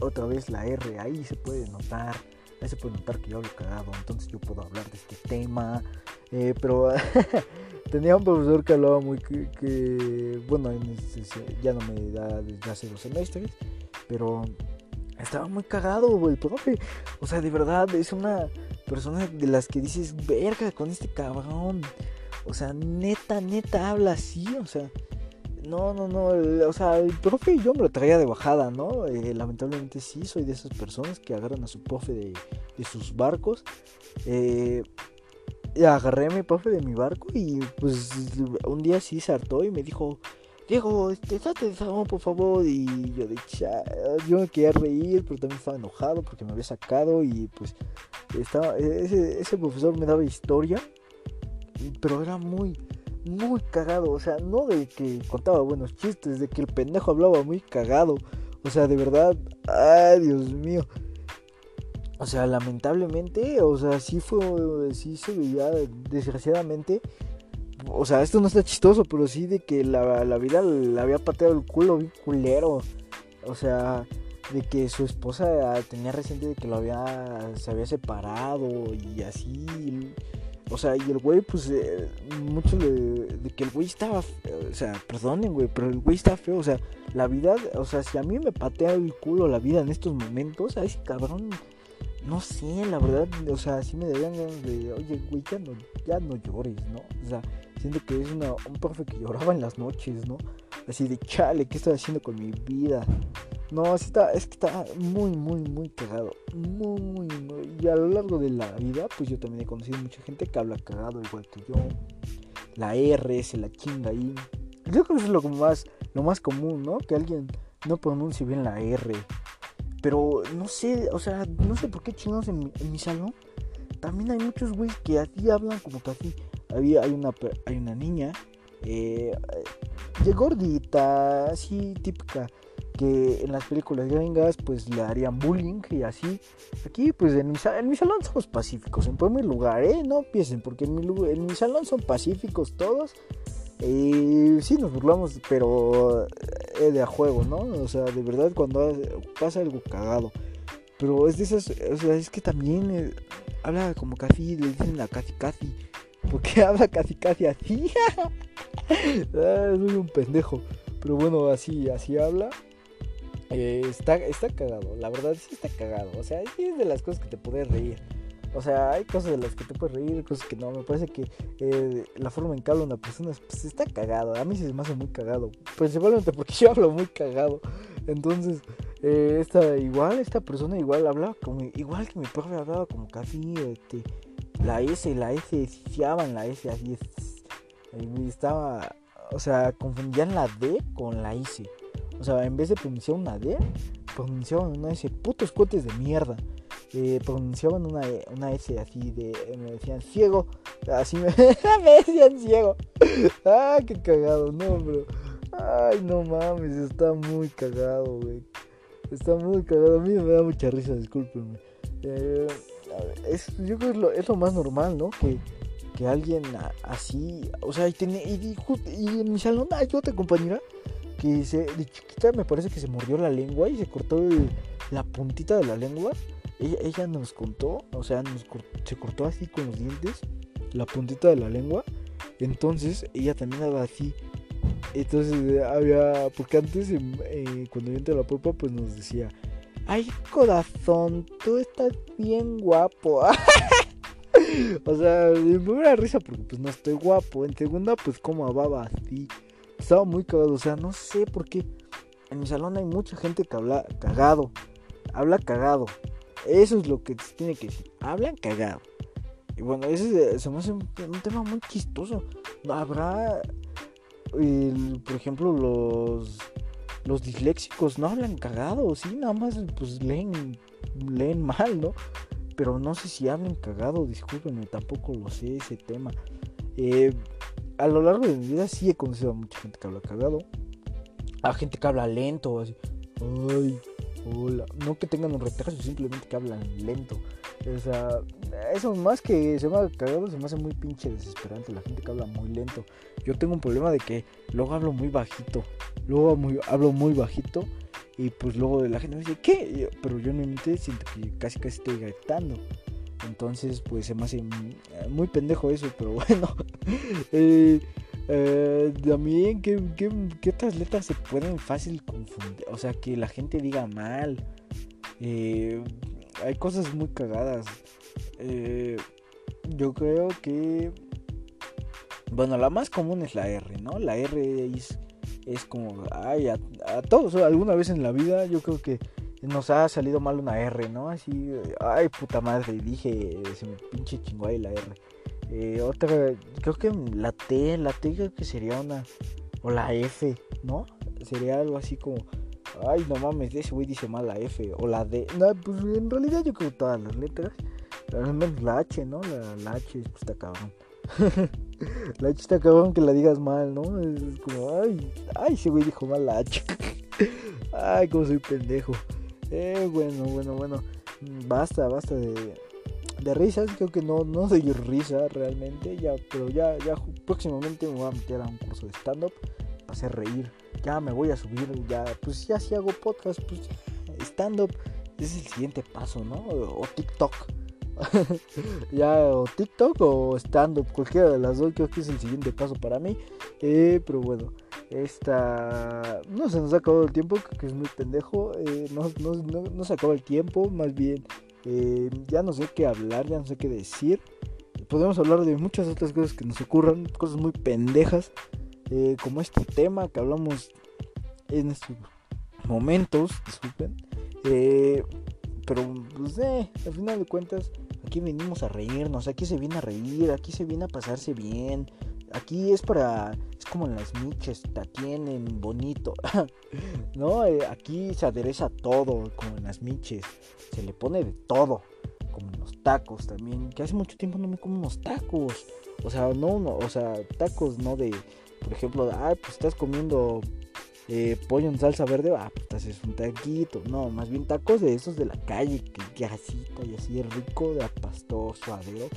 Otra vez la R, ahí se puede notar, ahí se puede notar que yo hablo cagado, entonces yo puedo hablar de este tema. Eh, pero *laughs* tenía un profesor que hablaba muy que, bueno, ya no me da desde hace dos semestres, pero estaba muy cagado, el profe. O sea, de verdad, es una persona de las que dices, verga con este cabrón. O sea, neta, neta habla así, o sea, no, no, no, o sea, el profe yo me lo traía de bajada, ¿no? Eh, lamentablemente sí, soy de esas personas que agarran a su profe de, sus barcos. Eh, agarré a mi profe de mi barco y pues un día sí se hartó y me dijo, Diego, este, date de salón, por favor. Y yo de yo me quería reír, pero también estaba enojado porque me había sacado y pues estaba, ese profesor me daba historia, pero era muy muy cagado. O sea, no de que contaba buenos chistes, de que el pendejo hablaba muy cagado. O sea, de verdad, ay, Dios mío. O sea, lamentablemente, o sea, sí fue, sí se veía, desgraciadamente. O sea, esto no está chistoso, pero sí de que la, la vida le había pateado el culo bien culero. O sea, de que su esposa tenía reciente de que lo había, se había separado y así. O sea, y el güey, pues, eh, mucho de que el güey estaba, o sea, perdonen, güey, pero el güey está feo, o sea, la vida, o sea, si a mí me patea el culo la vida en estos momentos, a ese cabrón, no sé, la verdad, o sea, sí me darían ganas de, oye, güey, ya no, ya no llores, ¿no? O sea, siento que es una, un profe que lloraba en las noches, ¿no? Así de, chale, ¿qué estoy haciendo con mi vida? No, está, es que está muy, muy, muy cagado. Muy, muy, muy. Y a lo largo de la vida, pues yo también he conocido mucha gente que habla cagado igual que yo. La R se la chinga ahí. Yo creo que eso es lo más, lo más común, ¿no? Que alguien no pronuncie bien la R. Pero no sé, o sea, no sé por qué chingados en mi, en mi salón. También hay muchos güeyes que así hablan como que así. Había, hay, una, hay una niña, eh, de gordita, así típica que en las películas gringas pues le harían bullying y así. Aquí pues en mi, en mi salón somos pacíficos, en primer lugar, ¿eh? No piensen, porque en mi, en mi salón son pacíficos todos. Y sí nos burlamos, pero eh, de a juego, ¿no? O sea, de verdad cuando pasa algo cagado. Pero es de esas, o sea, es que también eh, habla como casi, le dicen la casi casi. Porque habla *laughs* casi casi así. *laughs* ah, soy un pendejo. Pero bueno, así, así habla. Eh, está, está cagado, la verdad sí está cagado. O sea, es de las cosas que te puedes reír. O sea, hay cosas de las que te puedes reír, cosas que no. Me parece que eh, la forma en que habla una persona pues, está cagado. A mí sí se me hace muy cagado. Principalmente porque *laughs* yo hablo muy cagado. Entonces, eh, esta, igual, esta persona igual hablaba como. Igual que mi profe hablaba como casi. Este, la S la S en la S así. Estaba. O sea, confundían la D con la S. O sea, en vez de pronunciar una D, pronunciaban una S, putos cohetes de mierda. Eh, pronunciaban una, una S así de. Me decían ciego. Así me, *laughs* me decían ciego. ah, qué cagado, no, bro. Ay, no mames, está muy cagado, güey. Está muy cagado. A mí me da mucha risa, discúlpenme. Eh, es, yo creo que es lo, es lo más normal, ¿no? Que, que alguien así, o sea, y, y, y, en mi salón hay otra compañera que se, de chiquita me parece que se mordió la lengua y se cortó la puntita de la lengua. Ella, ella nos contó, o sea, nos, se cortó así con los dientes, la puntita de la lengua. Entonces ella también daba así. Entonces había, porque antes eh, cuando yo entré a la prepa pues nos decía, ay corazón, tú estás bien guapo. *laughs* o sea, me primera risa porque pues no estoy guapo. En segunda pues como hababa así. Estaba muy cagado, o sea, no sé por qué. En mi salón hay mucha gente que habla cagado. Habla cagado. Eso es lo que tiene que decir. Hablan cagado. Y bueno, ese se me hace un, tema muy chistoso. Habrá, por ejemplo, los, los disléxicos no hablan cagado, sí, nada más pues leen, leen mal, ¿no? Pero no sé si hablan cagado, discúlpenme, tampoco lo sé ese tema. Eh, a lo largo de mi vida sí he conocido a mucha gente que habla cagado. A gente que habla lento, así. Ay, hola. No que tengan un retraso, simplemente que hablan lento. O sea, eso más que se me ha cagado, se me hace muy pinche desesperante la gente que habla muy lento. Yo tengo un problema de que luego hablo muy bajito. Luego muy, hablo muy bajito y pues luego la gente me dice, ¿qué? Pero yo no siento que casi casi estoy gritando. Entonces, pues se me hace muy pendejo eso, *laughs* pero bueno. eh, eh, también, ¿qué, qué, otras letras se pueden fácil confundir? O sea, que la gente diga mal. Eh, hay cosas muy cagadas. Eh, yo creo que... Bueno, la más común es la R, ¿no? La R es, es como... Ay, a, todos, alguna vez en la vida yo creo que nos ha salido mal una R, ¿no? Así, ay, puta madre, dije, se me pinche chingó la R. Eh, otra, creo que la T, la T creo que sería una, o la F, ¿no? Sería algo así como, ay, no mames, ese güey dice mal la F, o la D. No, pues en realidad yo creo todas las letras, al menos la H, ¿no? La, H, pues está cabrón. *laughs* la H está cabrón que la digas mal, ¿no? Es como, ay, ay, ese güey dijo mal la H. *laughs* ay, como soy pendejo. Eh, bueno, bueno, bueno. Basta, basta de, de risas. Creo que no, no doy risa realmente. Ya, pero ya, ya próximamente me voy a meter a un curso de stand-up para hacer reír. Ya me voy a subir. Ya, pues ya si hago podcast, pues stand-up es el siguiente paso, ¿no? O, TikTok. *laughs* ya, o TikTok o stand-up. Cualquiera de las dos creo que es el siguiente paso para mí. Eh, pero bueno. Esta. No se nos ha acabado el tiempo, que es muy pendejo. Eh, no, no, no, se acaba el tiempo, más bien. Eh, ya no sé qué hablar, ya no sé qué decir. Podemos hablar de muchas otras cosas que nos ocurran, cosas muy pendejas, eh, como este tema que hablamos en estos momentos, disculpen. pero, pues, al final de cuentas, aquí venimos a reírnos, aquí se viene a reír, aquí se viene a pasarse bien. Aquí es para. Es como en las miches, tienen bonito. *laughs* ¿No? Eh, aquí se adereza todo, como en las miches. Se le pone de todo. Como en los tacos también. Que hace mucho tiempo no me como unos tacos. O sea, no, no o sea, tacos no de. Por ejemplo, ah, pues estás comiendo eh, pollo en salsa verde, ah, pues es un taquito. No, más bien tacos de esos de la calle, que así, y así rico, de pastor, suadero.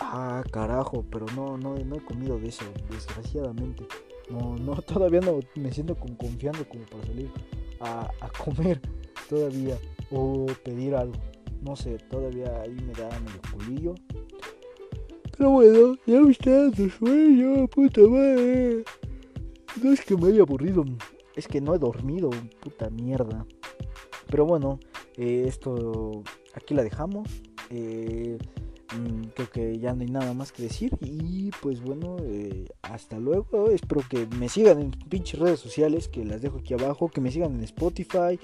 Ah, carajo, pero no, no, no he comido de eso, desgraciadamente. No, no, *laughs* todavía no me siento con confiando como para salir a, comer todavía o pedir algo. No sé, todavía ahí me da medio culillo. Pero bueno, ya está dando sueño, puta madre. No es que me haya aburrido, es que no he dormido, puta mierda. Pero bueno, eh, esto aquí la dejamos. Eh, Mm, creo que ya no hay nada más que decir. Y pues bueno, eh, hasta luego. Espero que me sigan en pinches redes sociales, que las dejo aquí abajo. Que me sigan en Spotify.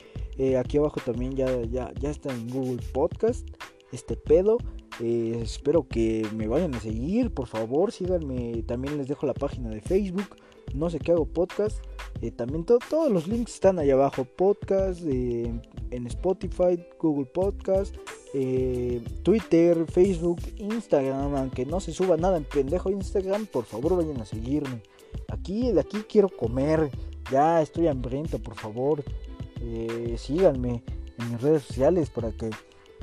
Aquí abajo también ya, ya, ya está en Google Podcast. Este pedo. Eh, espero que me vayan a seguir. Por favor, síganme. También les dejo la página de Facebook. No sé qué hago podcast. también todos los links están ahí abajo. Podcast en Spotify, Google Podcast. Eh, Twitter, Facebook, Instagram, aunque no se suba nada en pendejo Instagram, por favor vayan a seguirme. Aquí, de aquí quiero comer, ya estoy hambriento, por favor. eh, síganme en mis redes sociales para que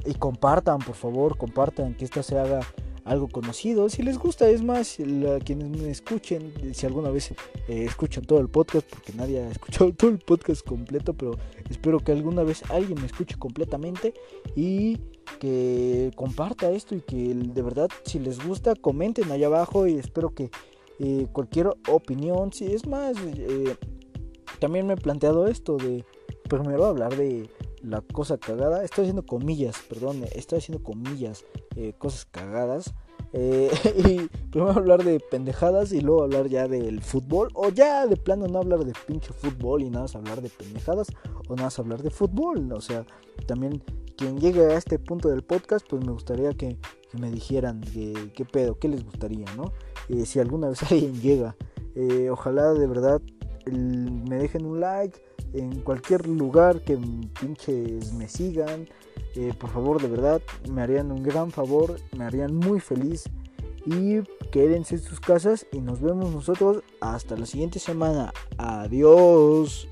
y compartan, por favor, compartan que esta se haga algo conocido. Si les gusta, es más, quienes me escuchen, si alguna vez eh, escuchan todo el podcast, porque nadie ha escuchado *laughs* todo el podcast completo, pero espero que alguna vez alguien me escuche completamente y que comparta esto y que de verdad, si les gusta, comenten allá abajo y espero que eh, cualquier opinión, si es más, eh, también me he planteado esto de primero hablar de la cosa cagada, estoy haciendo comillas, perdón, estoy haciendo comillas, eh, cosas cagadas. Eh, *laughs* y primero hablar de pendejadas y luego hablar ya del fútbol. O ya de plano no hablar de pinche fútbol y nada más hablar de pendejadas. O nada más hablar de fútbol. O sea, también quien llegue a este punto del podcast, pues me gustaría que, me dijeran qué pedo, qué les gustaría, ¿no? Eh, si alguna vez *laughs* alguien llega. ojalá de verdad me dejen un like en cualquier lugar que pinches me sigan. Eh, por favor, de verdad, me harían un gran favor, me harían muy feliz. Y quédense en sus casas y nos vemos nosotros hasta la siguiente semana. Adiós.